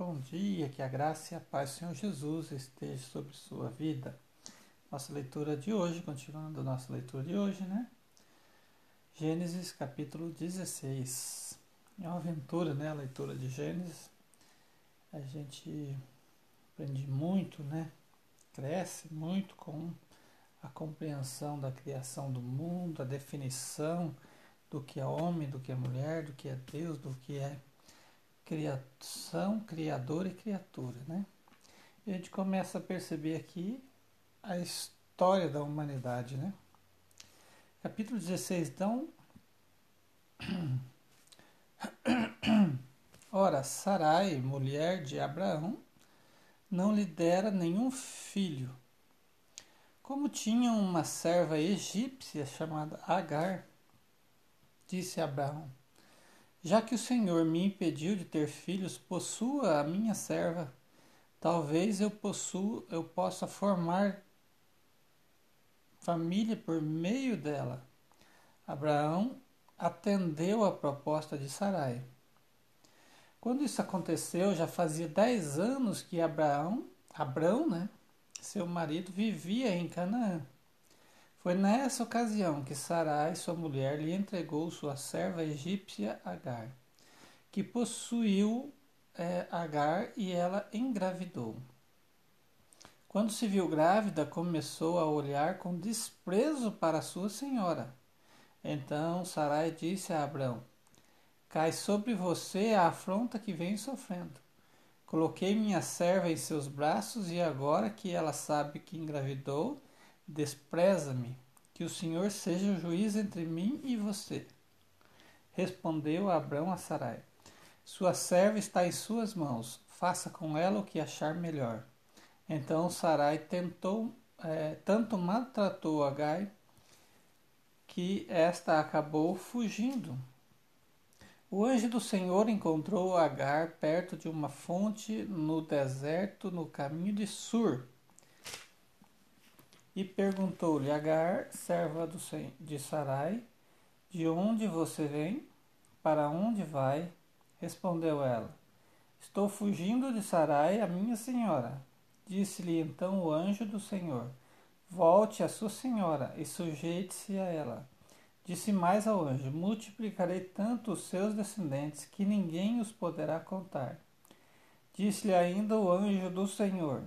Bom dia, que a graça e a paz do Senhor Jesus esteja sobre sua vida. Nossa leitura de hoje, continuando nossa leitura de hoje, né? Gênesis capítulo 16. É uma aventura, né? A leitura de Gênesis. A gente aprende muito, né? Cresce muito com a compreensão da criação do mundo, a definição do que é homem, do que é mulher, do que é Deus, do que é criação, criador e criatura, né? E a gente começa a perceber aqui a história da humanidade, né? Capítulo 16, então. Ora, Sarai, mulher de Abraão, não lhe dera nenhum filho. Como tinha uma serva egípcia chamada Agar, disse Abraão: já que o Senhor me impediu de ter filhos, possua a minha serva. Talvez eu possuo, eu possa formar família por meio dela. Abraão atendeu a proposta de Sarai. Quando isso aconteceu, já fazia dez anos que Abraão, Abrão, né, seu marido, vivia em Canaã. Foi nessa ocasião que Sarai, sua mulher, lhe entregou sua serva egípcia Agar, que possuiu é, Agar e ela engravidou. Quando se viu grávida, começou a olhar com desprezo para sua senhora. Então Sarai disse a Abrão: Cai sobre você a afronta que vem sofrendo. Coloquei minha serva em seus braços e agora que ela sabe que engravidou, Despreza-me, que o Senhor seja o juiz entre mim e você. Respondeu Abrão a Sarai: Sua serva está em suas mãos, faça com ela o que achar melhor. Então Sarai tentou, é, tanto maltratou Agai que esta acabou fugindo. O anjo do Senhor encontrou Agar perto de uma fonte no deserto no caminho de Sur e perguntou-lhe Agar, serva de Sarai, de onde você vem? Para onde vai? Respondeu ela: Estou fugindo de Sarai, a minha senhora. Disse-lhe então o anjo do Senhor: Volte a sua senhora e sujeite-se a ela. Disse mais ao anjo: Multiplicarei tanto os seus descendentes que ninguém os poderá contar. Disse-lhe ainda o anjo do Senhor: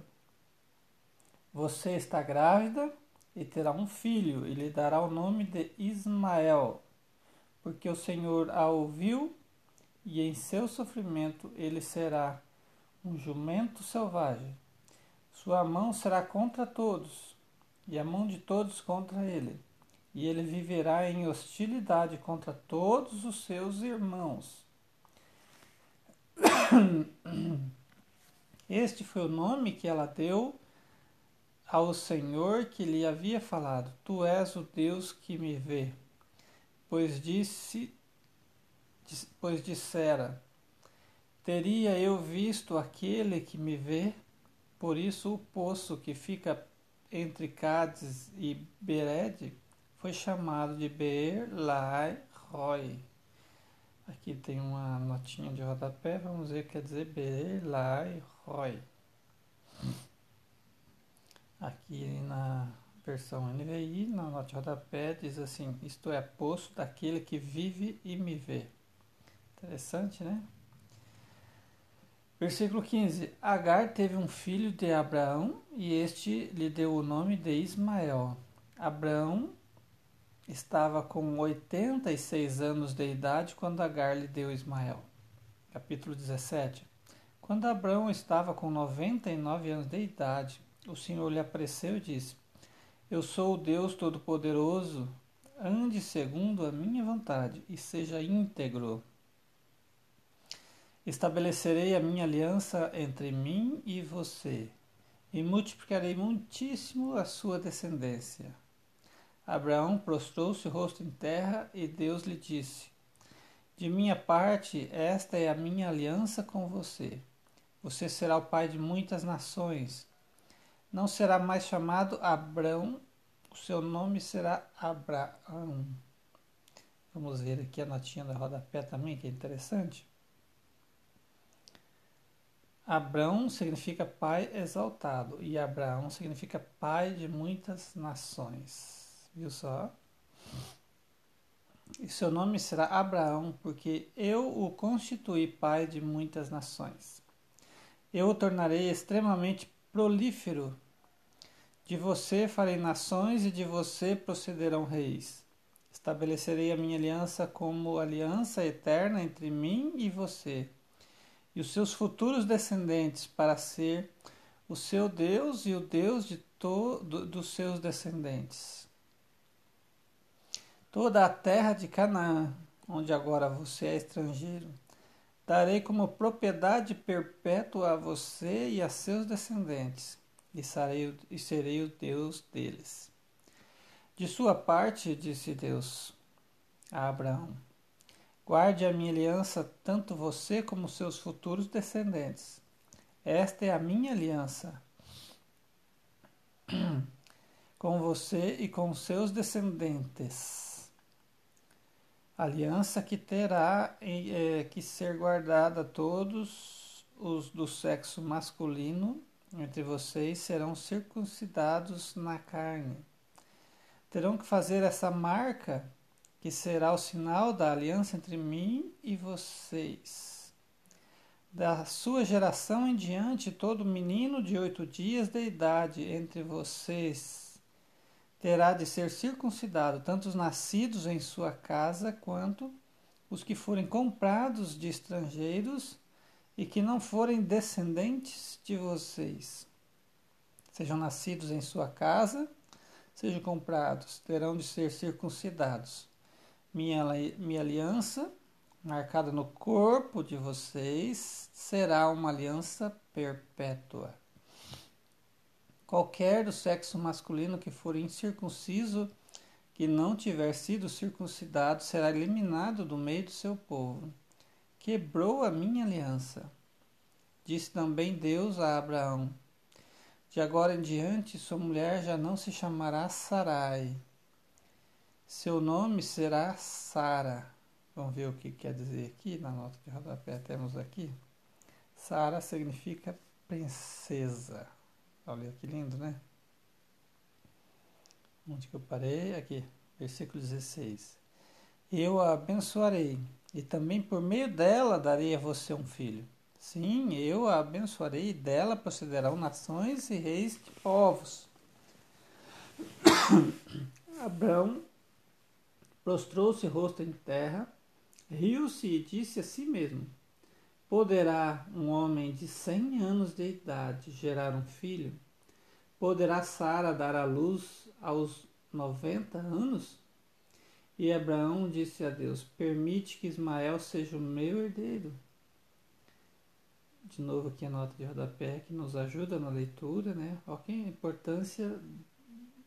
você está grávida e terá um filho, e lhe dará o nome de Ismael, porque o Senhor a ouviu, e em seu sofrimento ele será um jumento selvagem. Sua mão será contra todos, e a mão de todos contra ele, e ele viverá em hostilidade contra todos os seus irmãos. Este foi o nome que ela deu ao Senhor que lhe havia falado: Tu és o Deus que me vê. Pois disse, pois dissera: Teria eu visto aquele que me vê? Por isso o poço que fica entre Cádiz e Bered foi chamado de Beer Lai Roy. Aqui tem uma notinha de rodapé, vamos ver o que quer dizer Beer Lai Roy. Aqui na versão NVI, na nota de rodapé, diz assim: Isto é, poço daquele que vive e me vê. Interessante, né? Versículo 15: Agar teve um filho de Abraão e este lhe deu o nome de Ismael. Abraão estava com 86 anos de idade quando Agar lhe deu Ismael. Capítulo 17: Quando Abraão estava com 99 anos de idade, o Senhor lhe apareceu e disse: Eu sou o Deus Todo-Poderoso, ande segundo a minha vontade e seja íntegro. Estabelecerei a minha aliança entre mim e você, e multiplicarei muitíssimo a sua descendência. Abraão prostrou-se rosto em terra e Deus lhe disse: De minha parte, esta é a minha aliança com você. Você será o pai de muitas nações não será mais chamado Abrão, o seu nome será Abraão. Vamos ver aqui a notinha da rodapé também, que é interessante. Abrão significa pai exaltado e Abraão significa pai de muitas nações. Viu só? E seu nome será Abraão, porque eu o constituí pai de muitas nações. Eu o tornarei extremamente prolífero. De você farei nações e de você procederão reis. Estabelecerei a minha aliança como aliança eterna entre mim e você e os seus futuros descendentes para ser o seu Deus e o Deus de todo dos seus descendentes. Toda a terra de Canaã, onde agora você é estrangeiro, darei como propriedade perpétua a você e a seus descendentes, e serei, e serei o Deus deles. De sua parte, disse Deus a Abraão, Guarde a minha aliança, tanto você como seus futuros descendentes. Esta é a minha aliança com você e com seus descendentes. Aliança que terá é, que ser guardada a todos os do sexo masculino entre vocês serão circuncidados na carne. Terão que fazer essa marca que será o sinal da aliança entre mim e vocês. Da sua geração em diante, todo menino de oito dias de idade entre vocês terá de ser circuncidado, tanto os nascidos em sua casa quanto os que forem comprados de estrangeiros e que não forem descendentes de vocês. Sejam nascidos em sua casa, sejam comprados, terão de ser circuncidados minha, minha aliança, marcada no corpo de vocês, será uma aliança perpétua. Qualquer do sexo masculino que for incircunciso, que não tiver sido circuncidado, será eliminado do meio do seu povo. Quebrou a minha aliança. Disse também Deus a Abraão: De agora em diante, sua mulher já não se chamará Sarai seu nome será Sara. Vamos ver o que quer dizer aqui na nota de rodapé. Temos aqui. Sara significa princesa. Olha que lindo, né? Onde que eu parei? Aqui, versículo 16. Eu a abençoarei, e também por meio dela darei a você um filho. Sim, eu a abençoarei, e dela procederão nações e reis de povos. Abraão prostrou-se rosto em terra, riu-se e disse a si mesmo: Poderá um homem de cem anos de idade gerar um filho? Poderá Sara dar à luz aos noventa anos? E Abraão disse a Deus: Permite que Ismael seja o meu herdeiro. De novo aqui a nota de rodapé que nos ajuda na leitura, né? Olha a importância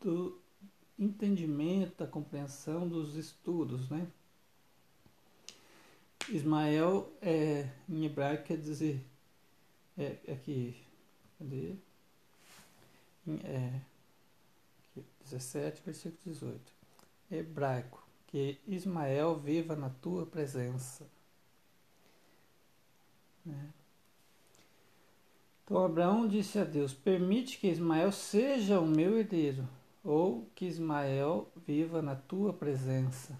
do entendimento, da compreensão dos estudos, né? Ismael é, em hebraico quer dizer é, aqui, cadê? É, 17, versículo 18. Hebraico, que Ismael viva na tua presença. Né? Então Abraão disse a Deus: Permite que Ismael seja o meu herdeiro ou que Ismael viva na tua presença.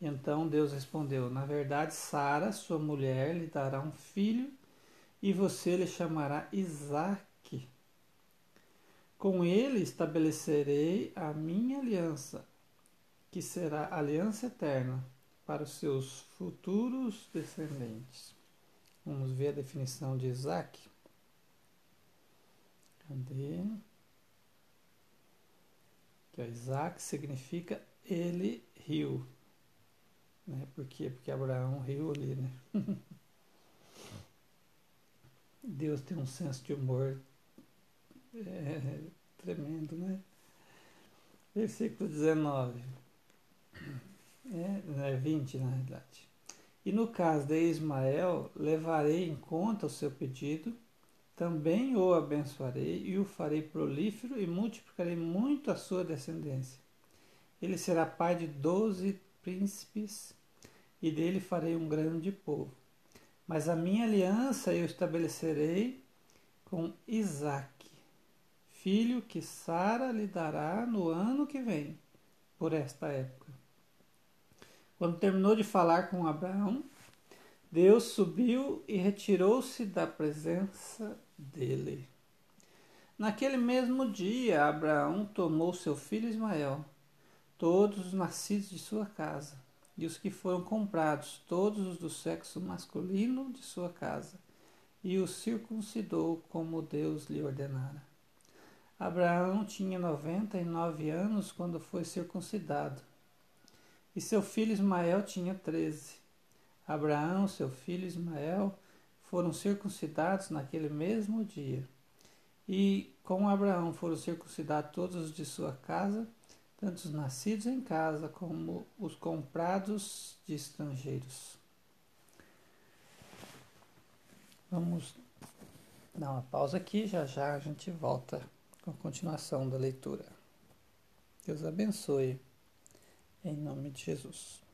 Então Deus respondeu: Na verdade, Sara, sua mulher, lhe dará um filho e você lhe chamará Isaque. Com ele estabelecerei a minha aliança, que será aliança eterna para os seus futuros descendentes. Vamos ver a definição de Isaac. Cadê? que é Isaac significa ele riu. Né? Por quê? Porque Abraão riu ali, né? Deus tem um senso de humor é, tremendo, né? Versículo 19. É, é 20 na realidade. E no caso de Ismael, levarei em conta o seu pedido também o abençoarei e o farei prolífero e multiplicarei muito a sua descendência. Ele será pai de doze príncipes e dele farei um grande povo. Mas a minha aliança eu estabelecerei com Isaque, filho que Sara lhe dará no ano que vem, por esta época. Quando terminou de falar com Abraão, Deus subiu e retirou-se da presença dele. Naquele mesmo dia, Abraão tomou seu filho Ismael, todos os nascidos de sua casa, e os que foram comprados, todos os do sexo masculino de sua casa, e os circuncidou como Deus lhe ordenara. Abraão tinha noventa e nove anos quando foi circuncidado e seu filho Ismael tinha treze. Abraão, seu filho Ismael, foram circuncidados naquele mesmo dia. E com Abraão foram circuncidados todos os de sua casa, tanto os nascidos em casa como os comprados de estrangeiros. Vamos dar uma pausa aqui, já já a gente volta com a continuação da leitura. Deus abençoe. Em nome de Jesus.